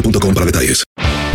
boostmobile.com para detalles.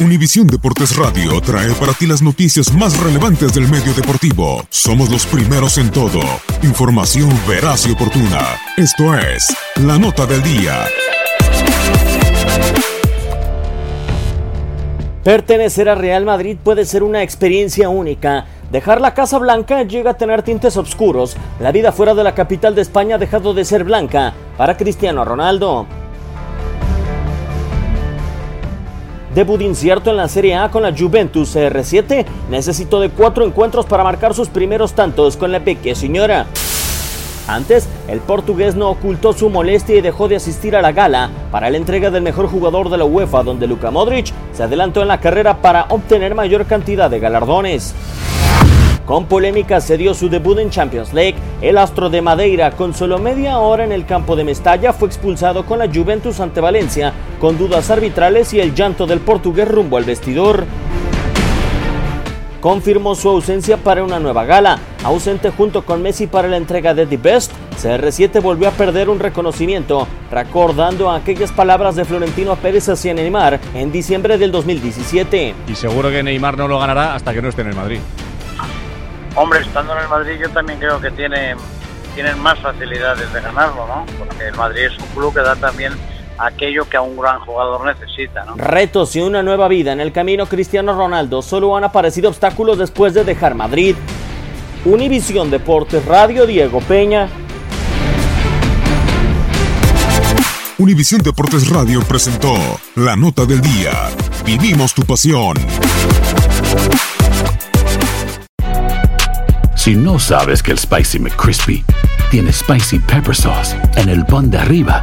Univisión Deportes Radio trae para ti las noticias más relevantes del medio deportivo. Somos los primeros en todo. Información veraz y oportuna. Esto es La Nota del Día. Pertenecer a Real Madrid puede ser una experiencia única. Dejar la Casa Blanca llega a tener tintes oscuros. La vida fuera de la capital de España ha dejado de ser blanca para Cristiano Ronaldo. Debut incierto en la Serie A con la Juventus CR7. Necesitó de cuatro encuentros para marcar sus primeros tantos con la pequeña señora. Antes, el portugués no ocultó su molestia y dejó de asistir a la gala para la entrega del mejor jugador de la UEFA, donde Luka Modric se adelantó en la carrera para obtener mayor cantidad de galardones. Con polémica se dio su debut en Champions League. El astro de Madeira, con solo media hora en el campo de Mestalla, fue expulsado con la Juventus ante Valencia, con dudas arbitrales y el llanto del portugués rumbo al vestidor. Confirmó su ausencia para una nueva gala. Ausente junto con Messi para la entrega de The Best, CR7 volvió a perder un reconocimiento, recordando aquellas palabras de Florentino Pérez hacia Neymar en diciembre del 2017. Y seguro que Neymar no lo ganará hasta que no esté en el Madrid. Hombre, estando en el Madrid yo también creo que tiene, tienen más facilidades de ganarlo, ¿no? Porque el Madrid es un club que da también aquello que a un gran jugador necesita, ¿no? Retos y una nueva vida en el camino Cristiano Ronaldo. Solo han aparecido obstáculos después de dejar Madrid. Univisión Deportes Radio Diego Peña. Univisión Deportes Radio presentó la nota del día. Vivimos tu pasión. Si no sabes que el Spicy McCrispy tiene Spicy Pepper Sauce en el pan de arriba